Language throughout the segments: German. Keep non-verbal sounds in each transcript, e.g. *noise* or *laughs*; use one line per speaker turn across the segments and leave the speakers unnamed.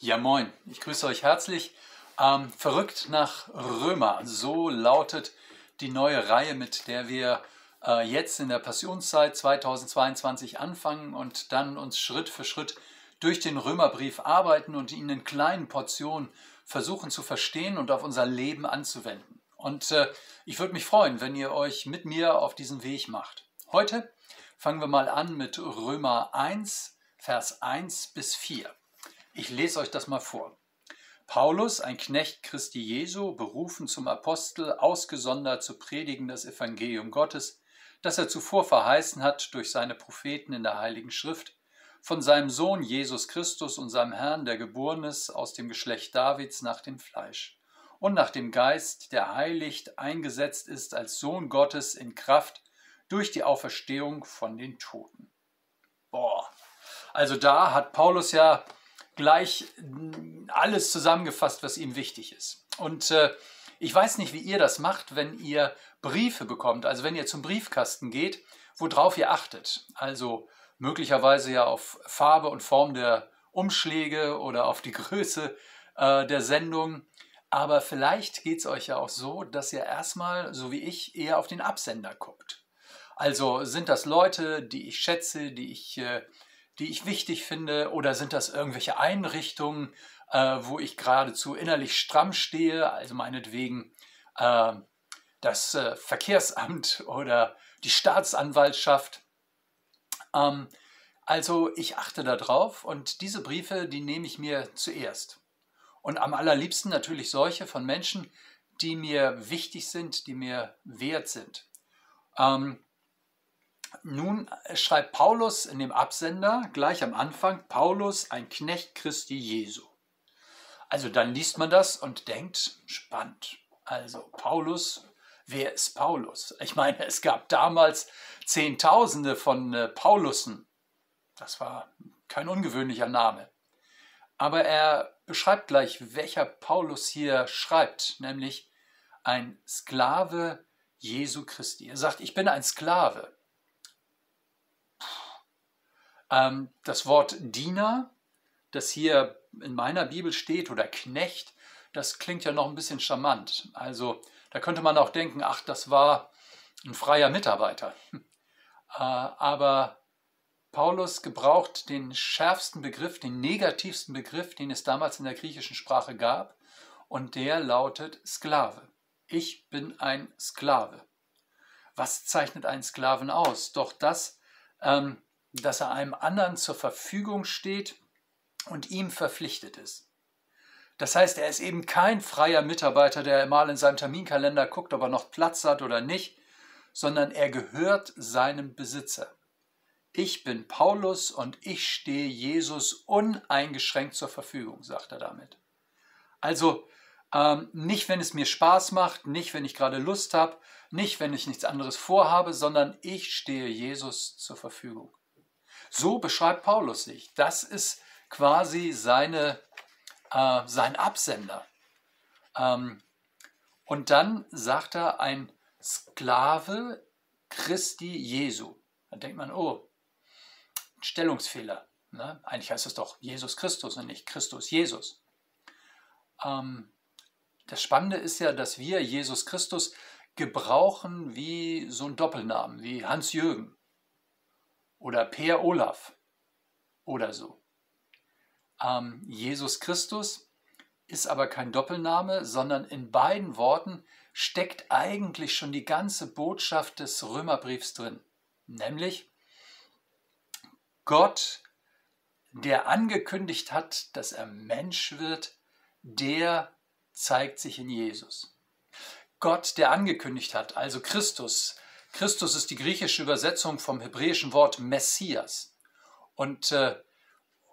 Ja, moin, ich grüße euch herzlich. Ähm, verrückt nach Römer, so lautet die neue Reihe, mit der wir äh, jetzt in der Passionszeit 2022 anfangen und dann uns Schritt für Schritt durch den Römerbrief arbeiten und ihn in kleinen Portionen versuchen zu verstehen und auf unser Leben anzuwenden. Und äh, ich würde mich freuen, wenn ihr euch mit mir auf diesen Weg macht. Heute fangen wir mal an mit Römer 1, Vers 1 bis 4. Ich lese euch das mal vor. Paulus, ein Knecht Christi Jesu, berufen zum Apostel, ausgesondert zu predigen das Evangelium Gottes, das er zuvor verheißen hat durch seine Propheten in der Heiligen Schrift, von seinem Sohn Jesus Christus und seinem Herrn, der geboren ist aus dem Geschlecht Davids nach dem Fleisch und nach dem Geist, der heiligt eingesetzt ist als Sohn Gottes in Kraft durch die Auferstehung von den Toten. Boah, also da hat Paulus ja gleich alles zusammengefasst, was ihm wichtig ist. Und äh, ich weiß nicht, wie ihr das macht, wenn ihr Briefe bekommt, also wenn ihr zum Briefkasten geht, worauf ihr achtet. Also möglicherweise ja auf Farbe und Form der Umschläge oder auf die *laughs* Größe äh, der Sendung. Aber vielleicht geht es euch ja auch so, dass ihr erstmal, so wie ich, eher auf den Absender guckt. Also sind das Leute, die ich schätze, die ich äh, die ich wichtig finde? Oder sind das irgendwelche Einrichtungen, äh, wo ich geradezu innerlich stramm stehe? Also meinetwegen äh, das äh, Verkehrsamt *laughs* oder die Staatsanwaltschaft. Ähm, also ich achte darauf und diese Briefe, die nehme ich mir zuerst. Und am allerliebsten natürlich solche von Menschen, die mir wichtig sind, die mir wert sind. Ähm, nun schreibt Paulus in dem Absender gleich am Anfang, Paulus, ein Knecht Christi Jesu. Also dann liest man das und denkt, spannend. Also Paulus, wer ist Paulus? Ich meine, es gab damals Zehntausende von äh, Paulussen. Das war kein ungewöhnlicher Name. Aber er beschreibt gleich, welcher Paulus hier schreibt, nämlich ein Sklave Jesu Christi. Er sagt, ich bin ein Sklave. Ähm, das Wort Diener, das hier in meiner Bibel steht, oder Knecht, das klingt ja noch ein bisschen charmant. Also da könnte man auch denken, ach, das war ein freier Mitarbeiter. *laughs* Äh, aber Paulus gebraucht den schärfsten Begriff, den negativsten Begriff, den es damals in der griechischen Sprache gab, und der lautet Sklave. Ich bin ein Sklave. Was zeichnet einen Sklaven aus? Doch das, ähm, dass er einem anderen zur Verfügung steht und ihm verpflichtet ist. Das heißt, er ist eben kein freier Mitarbeiter, der mal in seinem Terminkalender guckt, ob er noch Platz hat oder nicht, sondern er gehört seinem Besitzer. Ich bin Paulus und ich stehe Jesus uneingeschränkt zur Verfügung, sagt er damit. Also ähm, nicht, wenn es mir Spaß macht, nicht, wenn ich gerade Lust habe, nicht, wenn ich nichts anderes vorhabe, sondern ich stehe Jesus zur Verfügung. So beschreibt Paulus sich. Das ist quasi seine, äh, sein Absender. Ähm, und dann sagt er ein Sklave Christi Jesu. Dann denkt man, oh, Stellungsfehler. Ne? Eigentlich heißt es doch Jesus Christus und nicht Christus Jesus. Ähm, das Spannende ist ja, dass wir Jesus Christus gebrauchen wie so ein Doppelnamen, wie Hans-Jürgen oder Per Olaf oder so. Ähm, Jesus Christus ist aber kein Doppelname, sondern in beiden Worten steckt eigentlich schon die ganze Botschaft des Römerbriefs drin. Nämlich Gott, der angekündigt hat, dass er Mensch wird, der zeigt sich in Jesus. Gott, der angekündigt hat, also Christus, Christus ist die griechische Übersetzung vom hebräischen Wort Messias. Und, äh,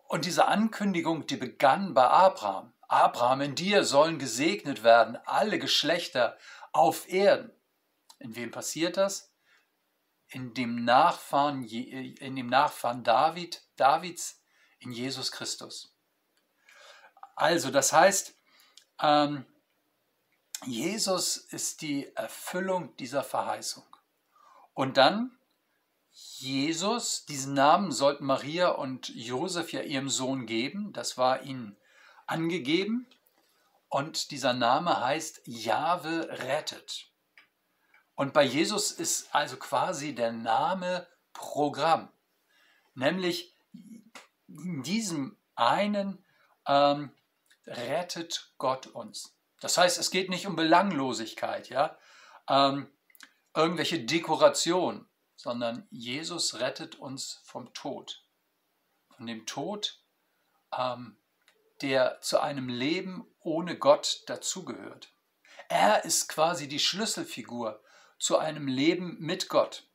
und diese Ankündigung, die begann bei Abraham. Abraham, in dir sollen gesegnet werden alle Geschlechter auf Erden. In wem passiert das? In dem Nachfahren, in dem Nachfahren David, Davids, in Jesus Christus. Also, das heißt, ähm, Jesus ist die Erfüllung dieser Verheißung. Und dann Jesus, diesen Namen sollten Maria und Josef ja ihrem Sohn geben. Das war ihnen angegeben und dieser Name heißt Jahwe rettet. Und bei Jesus ist also quasi der Name Programm, nämlich in diesem einen ähm, rettet Gott uns. Das heißt, es geht nicht um Belanglosigkeit, ja, ähm, irgendwelche Dekoration, sondern Jesus rettet uns vom Tod. Von dem Tod, ähm, der zu einem Leben ohne Gott dazugehört. Er ist quasi die Schlüsselfigur zu einem Leben mit Gott.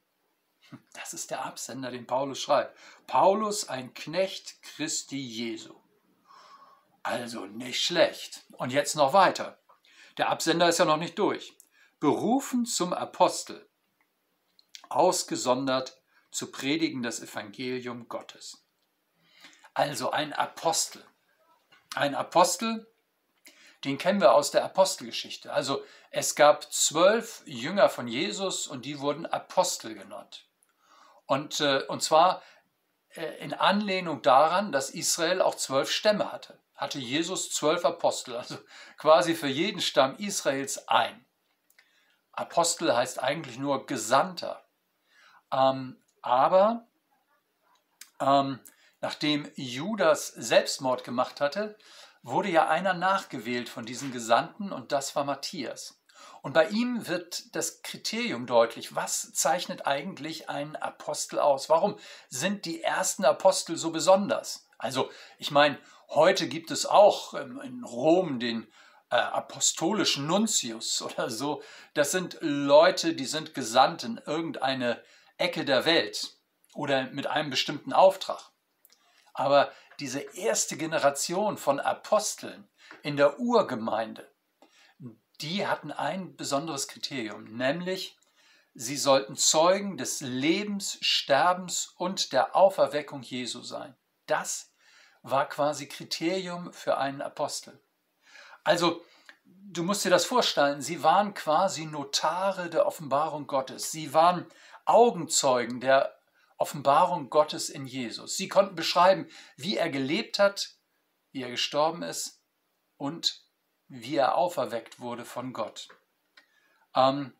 Das ist der Absender, den Paulus schreibt. Paulus, ein Knecht Christi Jesu. Also nicht schlecht. Und jetzt noch weiter. Der Absender ist ja noch nicht durch. Berufen zum Apostel, ausgesondert zu predigen das Evangelium Gottes. Also ein Apostel. Ein Apostel, den kennen wir aus der Apostelgeschichte. Also es gab zwölf Jünger von Jesus und die wurden Apostel genannt. Und, äh, und zwar äh, in Anlehnung daran, dass Israel auch zwölf Stämme hatte. Hatte Jesus zwölf Apostel, also quasi für jeden Stamm Israels ein. Apostel heißt eigentlich nur Gesandter. Ähm, aber ähm, nachdem Judas Selbstmord gemacht hatte, wurde ja einer nachgewählt von diesen Gesandten und das war Matthias. Und bei ihm wird das Kriterium deutlich. Was zeichnet eigentlich einen Apostel aus? Warum sind die ersten Apostel so besonders? Also, ich meine, heute gibt es auch in Rom den äh, apostolischen Nuntius *laughs* oder so. Das sind Leute, die sind gesandt in irgendeine Ecke der Welt oder mit einem bestimmten Auftrag. Aber diese erste Generation von Aposteln in der Urgemeinde, die hatten ein besonderes Kriterium, nämlich sie sollten Zeugen des Lebens, Sterbens und der Auferweckung Jesu sein. Das war quasi Kriterium für einen Apostel. Also, du musst dir das vorstellen, sie waren quasi Notare der Offenbarung Gottes. Sie waren Augenzeugen der Offenbarung Gottes in Jesus. Sie konnten beschreiben, wie er gelebt hat, wie er gestorben ist und wie er auferweckt wurde von Gott. Ähm,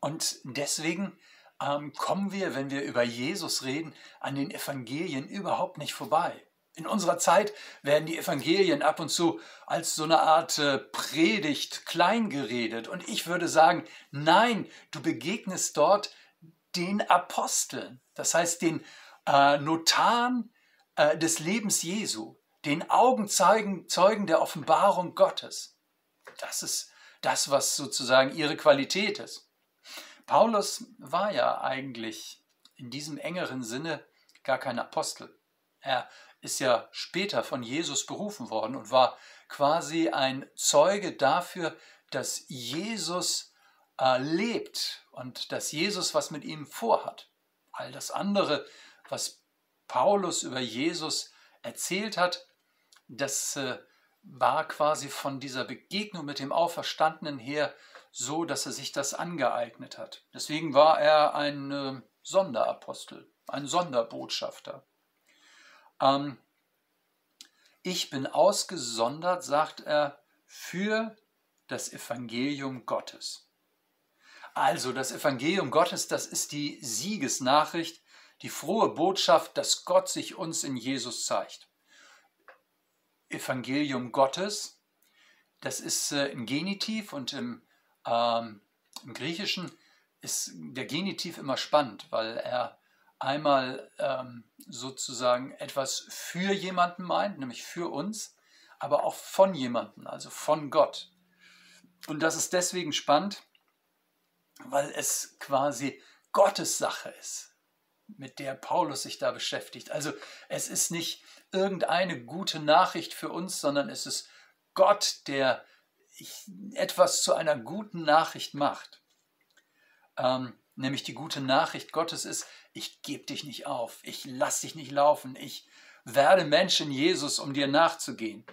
und deswegen ähm, kommen wir, wenn wir über Jesus reden, an den Evangelien überhaupt nicht vorbei. In unserer Zeit werden die Evangelien ab und zu als so eine Art äh, Predigt kleingeredet. Und ich würde sagen, nein, du begegnest dort den Aposteln, das heißt den äh, Notaren äh, des Lebens Jesu den Augenzeugen Zeugen der Offenbarung Gottes. Das ist das, was sozusagen ihre Qualität ist. Paulus war ja eigentlich in diesem engeren Sinne gar kein Apostel. Er ist ja später von Jesus berufen worden und war quasi ein Zeuge dafür, dass Jesus äh, lebt und dass Jesus was mit ihm vorhat. All das andere, was Paulus über Jesus erzählt hat, das äh, war quasi von dieser Begegnung mit dem Auferstandenen her so, dass er sich das angeeignet hat. Deswegen war er ein äh, Sonderapostel, ein Sonderbotschafter. Ähm, ich bin ausgesondert, sagt er, für das Evangelium Gottes. Also das Evangelium Gottes, das ist die Siegesnachricht, die frohe Botschaft, dass Gott sich uns in Jesus zeigt. Evangelium Gottes. Das ist äh, im Genitiv und im, ähm, im, Griechischen ist der Genitiv immer spannend, weil er einmal ähm, sozusagen etwas für jemanden meint, nämlich für uns, aber auch von jemanden, also von Gott. Und das ist deswegen spannend, weil es quasi Gottes Sache ist, mit der Paulus sich da beschäftigt. Also es ist nicht irgendeine gute Nachricht für uns, sondern es ist Gott, der etwas zu einer guten Nachricht macht. Ähm, nämlich die gute Nachricht Gottes ist, ich gebe dich nicht auf, ich lasse dich nicht laufen, ich werde Mensch in Jesus, um dir nachzugehen,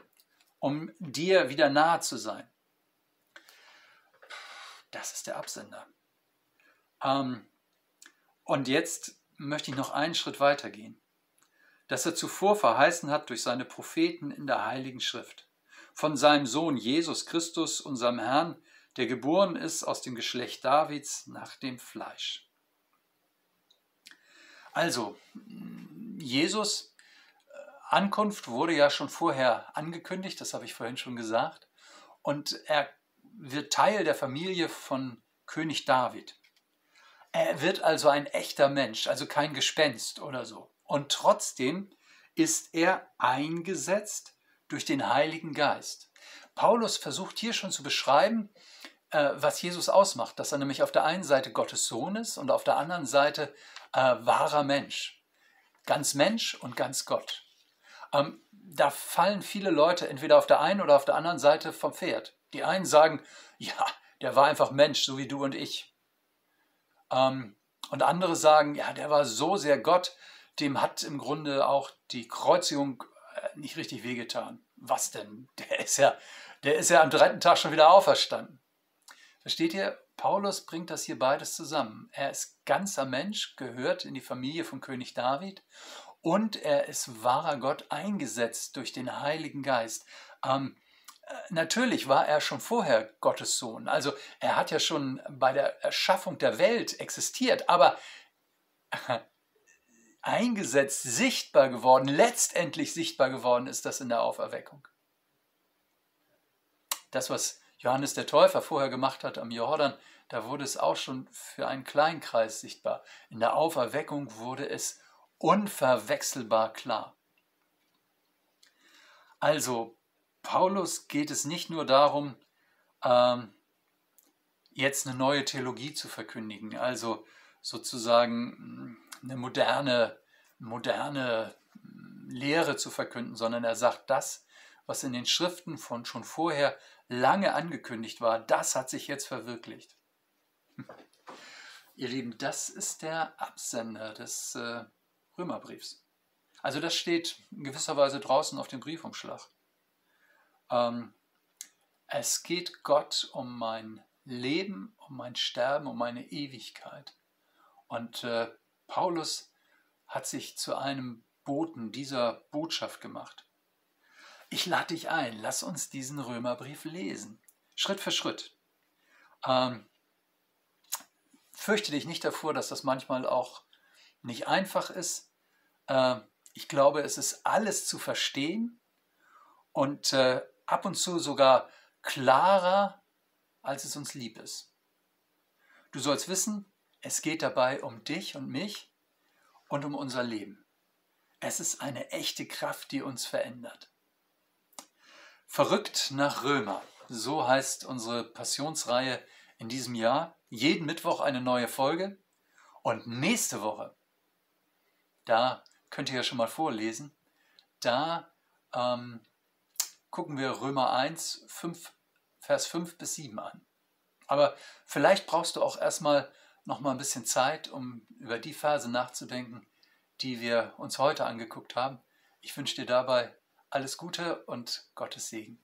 um dir wieder nahe zu sein. Das ist der Absender. Ähm, und jetzt möchte ich noch einen Schritt weiter gehen. das er zuvor verheißen hat durch seine Propheten in der Heiligen Schrift. Von seinem Sohn Jesus Christus, unserem Herrn, der geboren ist aus dem Geschlecht Davids nach dem Fleisch. Also, Jesus äh, Ankunft wurde ja schon vorher angekündigt, das habe ich vorhin schon gesagt, und er wird Teil der Familie von König David. Er wird also ein echter Mensch, also kein Gespenst oder so. Und trotzdem ist er eingesetzt durch den Heiligen Geist. Paulus versucht hier schon zu beschreiben, äh, was Jesus ausmacht, dass er nämlich auf der einen Seite Gottes Sohn ist und auf der anderen Seite äh, wahrer Mensch. Ganz Mensch und ganz Gott. Ähm, da fallen viele Leute entweder auf der einen oder auf der anderen Seite vom Pferd. Die einen sagen, *laughs* ja, der war einfach Mensch, so wie du und ich. Ähm, und andere sagen, ja, der war so sehr Gott, dem hat im Grunde auch die Kreuzigung äh, nicht richtig wehgetan. Was denn? Der ist ja, der ist ja am dritten Tag schon wieder auferstanden. Versteht ihr? Paulus bringt das hier beides zusammen. Er ist ganzer Mensch, gehört in die Familie von König David und er ist wahrer Gott eingesetzt durch den Heiligen Geist. Ähm, äh, natürlich war er schon vorher Gottes Sohn. Also er hat ja schon bei der Erschaffung der Welt existiert, aber *laughs* eingesetzt, sichtbar geworden, letztendlich sichtbar geworden ist das in der Auferweckung. Das, was Johannes der Täufer vorher gemacht hat am Jordan, da wurde es auch schon für einen kleinen Kreis sichtbar. In der Auferweckung wurde es unverwechselbar klar. Also Paulus geht es nicht nur darum, ähm, jetzt eine neue Theologie zu verkündigen, also sozusagen hm, eine moderne, moderne hm, Lehre zu verkünden, sondern er sagt, das, was in den Schriften von schon vorher lange angekündigt war, das hat sich jetzt verwirklicht. Ihr Lieben, das ist der Absender des äh, Römerbriefs. Also das steht in gewisser Weise draußen auf dem Briefumschlag. Ähm, es geht Gott um mein Leben, um mein Sterben, um meine Ewigkeit. Und äh, Paulus hat sich zu einem Boten dieser Botschaft gemacht. Ich lade dich ein, lass uns diesen Römerbrief lesen, Schritt für Schritt. Ähm, fürchte dich nicht davor, dass das manchmal auch nicht einfach ist. Äh, ich glaube, es ist alles zu verstehen und äh, ab und zu sogar klarer, als es uns lieb ist. Du sollst wissen, es geht dabei um dich und mich und um unser Leben. Es ist eine echte Kraft, die uns verändert. Verrückt nach Römer, so heißt unsere Passionsreihe in diesem Jahr. Jeden Mittwoch eine neue Folge. Und nächste Woche, da könnt ihr ja schon mal vorlesen, da ähm, gucken wir Römer 1, 5, Vers 5 bis 7 an. Aber vielleicht brauchst du auch erstmal noch mal ein bisschen Zeit, um über die Verse nachzudenken, die wir uns heute angeguckt haben. Ich wünsche dir dabei alles Gute und Gottes Segen.